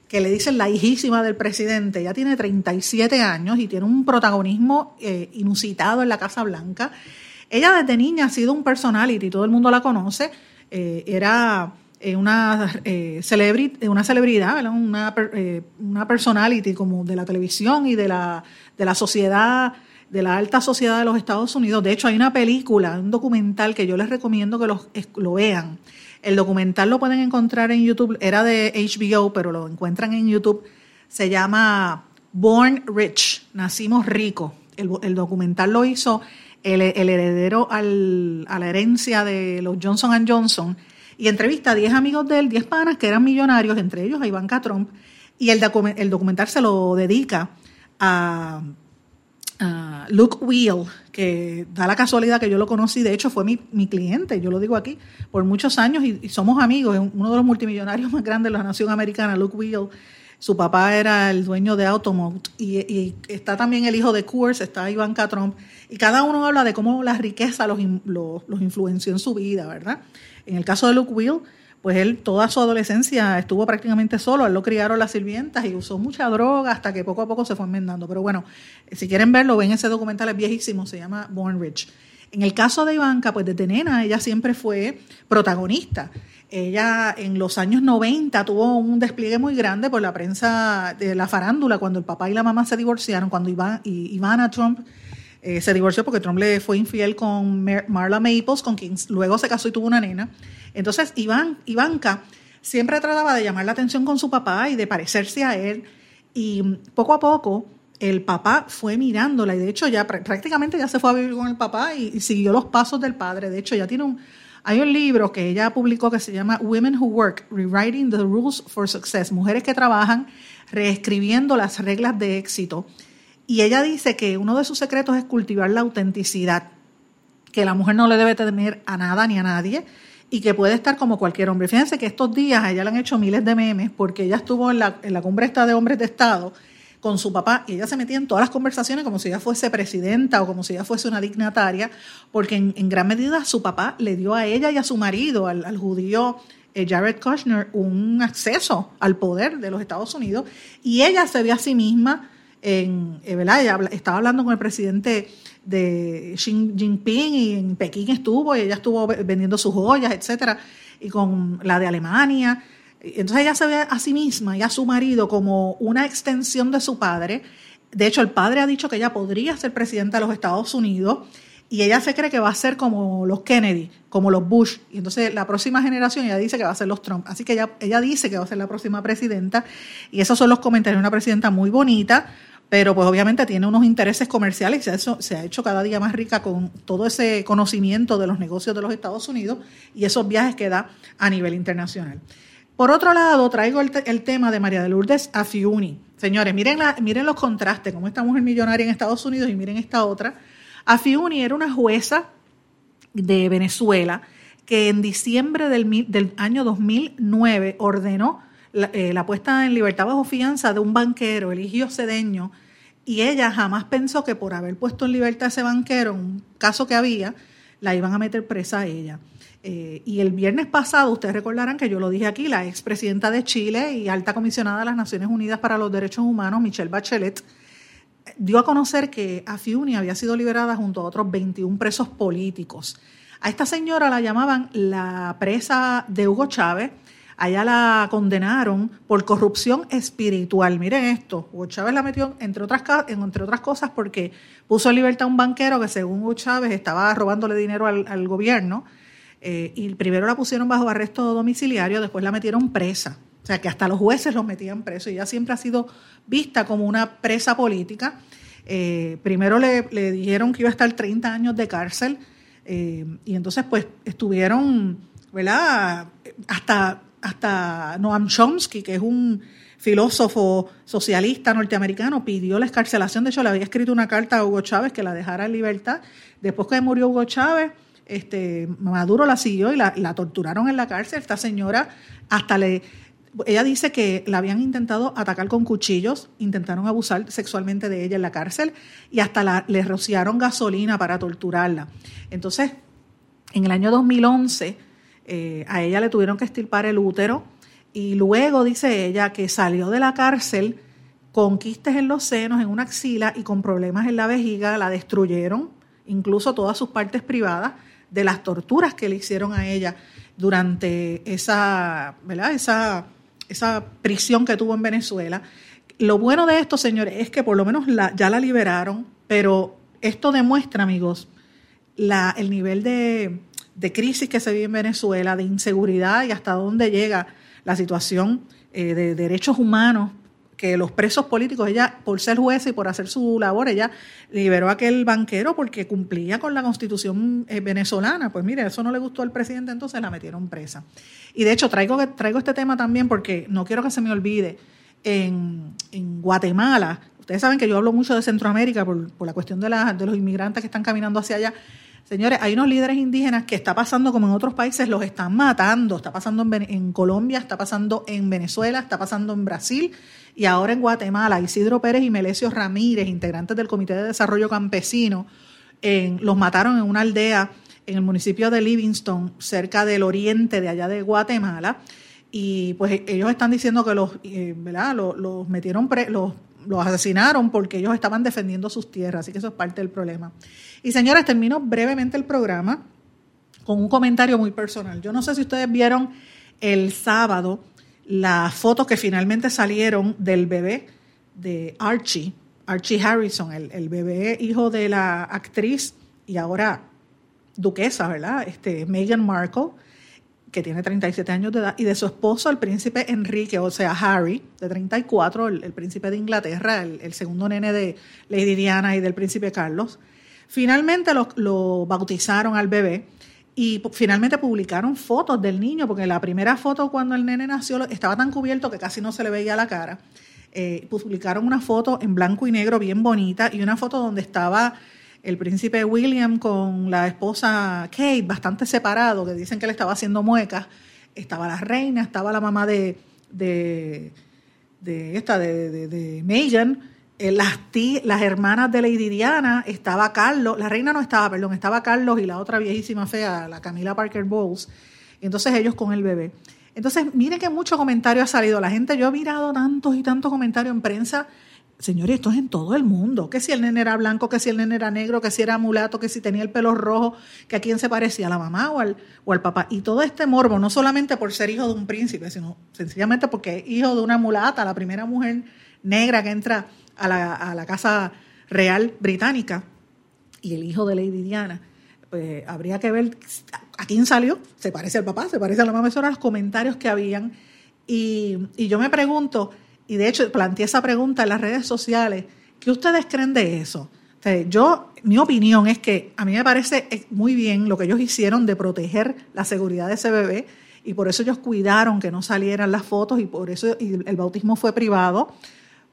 que le dicen la hijísima del presidente, ya tiene 37 años y tiene un protagonismo eh, inusitado en la Casa Blanca. Ella desde niña ha sido un personality, todo el mundo la conoce. era eh, una, eh, una celebridad, Una, eh, una personality como de la televisión y de la, de la sociedad, de la alta sociedad de los Estados Unidos. De hecho, hay una película, un documental que yo les recomiendo que los, lo vean. El documental lo pueden encontrar en YouTube, era de HBO, pero lo encuentran en YouTube. Se llama Born Rich, Nacimos Ricos. El, el documental lo hizo el, el heredero al, a la herencia de los Johnson Johnson y entrevista a 10 amigos de él, 10 panas que eran millonarios, entre ellos a Ivanka Trump, y el, documental se lo dedica a, Luke Wheel, que da la casualidad que yo lo conocí, de hecho fue mi, cliente, yo lo digo aquí, por muchos años y, somos amigos, es uno de los multimillonarios más grandes de la nación americana, Luke Wheel. Su papá era el dueño de Automot y, está también el hijo de Coors, está Ivanka Trump, y cada uno habla de cómo la riqueza los, los influenció en su vida, ¿verdad? En el caso de Luke Will, pues él toda su adolescencia estuvo prácticamente solo, él lo criaron las sirvientas y usó mucha droga hasta que poco a poco se fue enmendando. Pero bueno, si quieren verlo, ven ese documental, es viejísimo, se llama Born Rich. En el caso de Ivanka, pues desde nena ella siempre fue protagonista. Ella en los años 90 tuvo un despliegue muy grande por la prensa de la farándula cuando el papá y la mamá se divorciaron, cuando Ivana Trump eh, se divorció porque Trump le fue infiel con Marla Maples, con quien luego se casó y tuvo una nena. Entonces, Iván, Ivanka siempre trataba de llamar la atención con su papá y de parecerse a él. Y poco a poco el papá fue mirándola y de hecho ya prácticamente ya se fue a vivir con el papá y, siguió los pasos del padre. De hecho, ya tiene un... Hay un libro que ella publicó que se llama Women Who Work, Rewriting the Rules for Success, mujeres que trabajan reescribiendo las reglas de éxito. Y ella dice que uno de sus secretos es cultivar la autenticidad, que la mujer no le debe temer a nada ni a nadie y que puede estar como cualquier hombre. Fíjense que estos días a ella le han hecho miles de memes porque ella estuvo en la, en cumbre esta de hombres de Estado con su papá y ella se metía en todas las conversaciones como si ella fuese presidenta o como si ella fuese una dignataria, porque en, gran medida su papá le dio a ella y a su marido, al, judío eh, Jared Kushner, un acceso al poder de los Estados Unidos y ella se ve a sí misma en, eh, estaba hablando con el presidente de Xi Jinping y en Pekín estuvo y ella estuvo vendiendo sus joyas, etcétera, y con la de Alemania. Entonces ella se ve a sí misma y a su marido como una extensión de su padre. De hecho, el padre ha dicho que ella podría ser presidenta de los Estados Unidos y ella se cree que va a ser como los Kennedy, como los Bush. Y entonces la próxima generación ella dice que va a ser los Trump. Así que ella, ella dice que va a ser la próxima presidenta. Y esos son los comentarios de una presidenta muy bonita, pero pues obviamente tiene unos intereses comerciales y se se ha hecho cada día más rica con todo ese conocimiento de los negocios de los Estados Unidos y esos viajes que da a nivel internacional. Por otro lado, traigo el, tema de María de Lourdes Afiuni. Señores, miren, miren los contrastes, como esta mujer millonaria en Estados Unidos y miren esta otra. Afiuni era una jueza de Venezuela que en diciembre del, año 2009 ordenó eh, la, puesta en libertad bajo fianza de un banquero, Eligio Cedeño, y ella jamás pensó que por haber puesto en libertad a ese banquero, un caso que había, la iban a meter presa a ella. Eh, y el viernes pasado, ustedes recordarán que yo lo dije aquí, la expresidenta de Chile y alta comisionada de las Naciones Unidas para los Derechos Humanos, Michelle Bachelet, dio a conocer que Afiuni había sido liberada junto a otros 21 presos políticos. A esta señora la llamaban la presa de Hugo Chávez. Allá la condenaron por corrupción espiritual. Miren esto, Hugo Chávez la metió entre otras, entre otras cosas porque puso en libertad a un banquero que según Hugo Chávez estaba robándole dinero al gobierno eh, y primero la pusieron bajo arresto domiciliario, después la metieron presa. O sea, que hasta los jueces los metían preso y ella siempre ha sido vista como una presa política. Eh, primero le, dijeron que iba a estar 30 años de cárcel eh, y entonces pues estuvieron, ¿verdad? Hasta, hasta Noam Chomsky, que es un filósofo socialista norteamericano, pidió la escarcelación. De hecho, le había escrito una carta a Hugo Chávez que la dejara en libertad. Después que murió Hugo Chávez, este, Maduro la siguió y la, torturaron en la cárcel. Esta señora hasta le... Ella dice que la habían intentado atacar con cuchillos, intentaron abusar sexualmente de ella en la cárcel y hasta la, le rociaron gasolina para torturarla. Entonces, en el año 2011, eh, a ella le tuvieron que estirpar el útero y luego dice ella que salió de la cárcel con quistes en los senos, en una axila y con problemas en la vejiga, la destruyeron, incluso todas sus partes privadas de las torturas que le hicieron a ella durante esa, ¿verdad? esa, esa prisión que tuvo en Venezuela. Lo bueno de esto, señores, es que por lo menos la, ya la liberaron, pero esto demuestra, amigos, la, el nivel de, de, crisis que se vive en Venezuela, de inseguridad y hasta dónde llega la situación eh, de derechos humanos que los presos políticos, ella, por ser jueza y por hacer su labor, ella liberó a aquel banquero porque cumplía con la constitución eh, venezolana. Pues mire, eso no le gustó al presidente, entonces la metieron presa. Y de hecho, traigo, traigo este tema también porque no quiero que se me olvide. En, Guatemala, ustedes saben que yo hablo mucho de Centroamérica por, la cuestión de, de los inmigrantes que están caminando hacia allá. Señores, hay unos líderes indígenas que está pasando como en otros países, los están matando. Está pasando en, en, Colombia, está pasando en Venezuela, está pasando en Brasil y ahora en Guatemala. Isidro Pérez y Melesio Ramírez, integrantes del Comité de Desarrollo Campesino, los mataron en una aldea en el municipio de Livingston, cerca del oriente de allá de Guatemala. Y pues ellos están diciendo que los, eh, ¿verdad? Los, metieron, los, los asesinaron porque ellos estaban defendiendo sus tierras. Así que eso es parte del problema. Y señores, termino brevemente el programa con un comentario muy personal. Yo no sé si ustedes vieron el sábado las fotos que finalmente salieron del bebé de Archie, Archie Harrison, el, bebé hijo de la actriz y ahora duquesa, ¿verdad? Este, Meghan Markle, que tiene 37 años de edad, y de su esposo, el príncipe Enrique, o sea, Harry, de 34, el, príncipe de Inglaterra, el, segundo nene de Lady Diana y del príncipe Carlos. Finalmente lo bautizaron al bebé y finalmente publicaron fotos del niño, porque la primera foto cuando el nene nació estaba tan cubierto que casi no se le veía la cara. Eh, publicaron una foto en blanco y negro bien bonita y una foto donde estaba el príncipe William con la esposa Kate, bastante separado, que dicen que le estaba haciendo muecas. Estaba la reina, estaba la mamá de, de, esta, de, de, de Megan, eh, las, las hermanas de Lady Diana, estaba Carlos, la reina no estaba, perdón, estaba Carlos y la otra viejísima fea, la Camila Parker Bowles, entonces ellos con el bebé. Entonces, mire que mucho comentario ha salido. La gente, yo he mirado tantos y tantos comentarios en prensa. Señores, esto es en todo el mundo. Que si el nene era blanco, que si el nene era negro, que si era mulato, que si tenía el pelo rojo, que a quién se parecía, a la mamá o al, o al papá. Y todo este morbo, no solamente por ser hijo de un príncipe, sino sencillamente porque es hijo de una mulata, la primera mujer negra que entra a la, Casa Real Británica y el hijo de Lady Diana. Pues habría que ver a quién salió, se parece al papá, se parece a la mamá, esos eran los comentarios que habían. Y, y yo me pregunto, y de hecho planteé esa pregunta en las redes sociales, ¿qué ustedes creen de eso? Yo, mi opinión es que a mí me parece muy bien lo que ellos hicieron de proteger la seguridad de ese bebé y por eso ellos cuidaron que no salieran las fotos y por eso el bautismo fue privado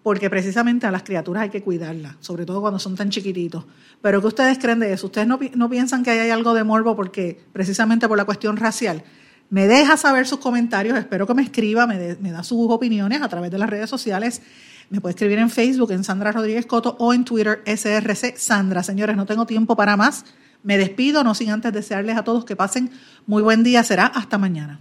porque precisamente a las criaturas hay que cuidarlas, sobre todo cuando son tan chiquititos. Pero ¿qué ustedes creen de eso? ¿Ustedes no, no piensan que hay algo de morbo porque precisamente por la cuestión racial? Me deja saber sus comentarios, espero que me escriba, me, me da sus opiniones a través de las redes sociales. Me puede escribir en Facebook, en Sandra Rodríguez Coto o en Twitter, SRC Sandra. Señores, no tengo tiempo para más. Me despido, no sin antes desearles a todos que pasen muy buen día. Será hasta mañana.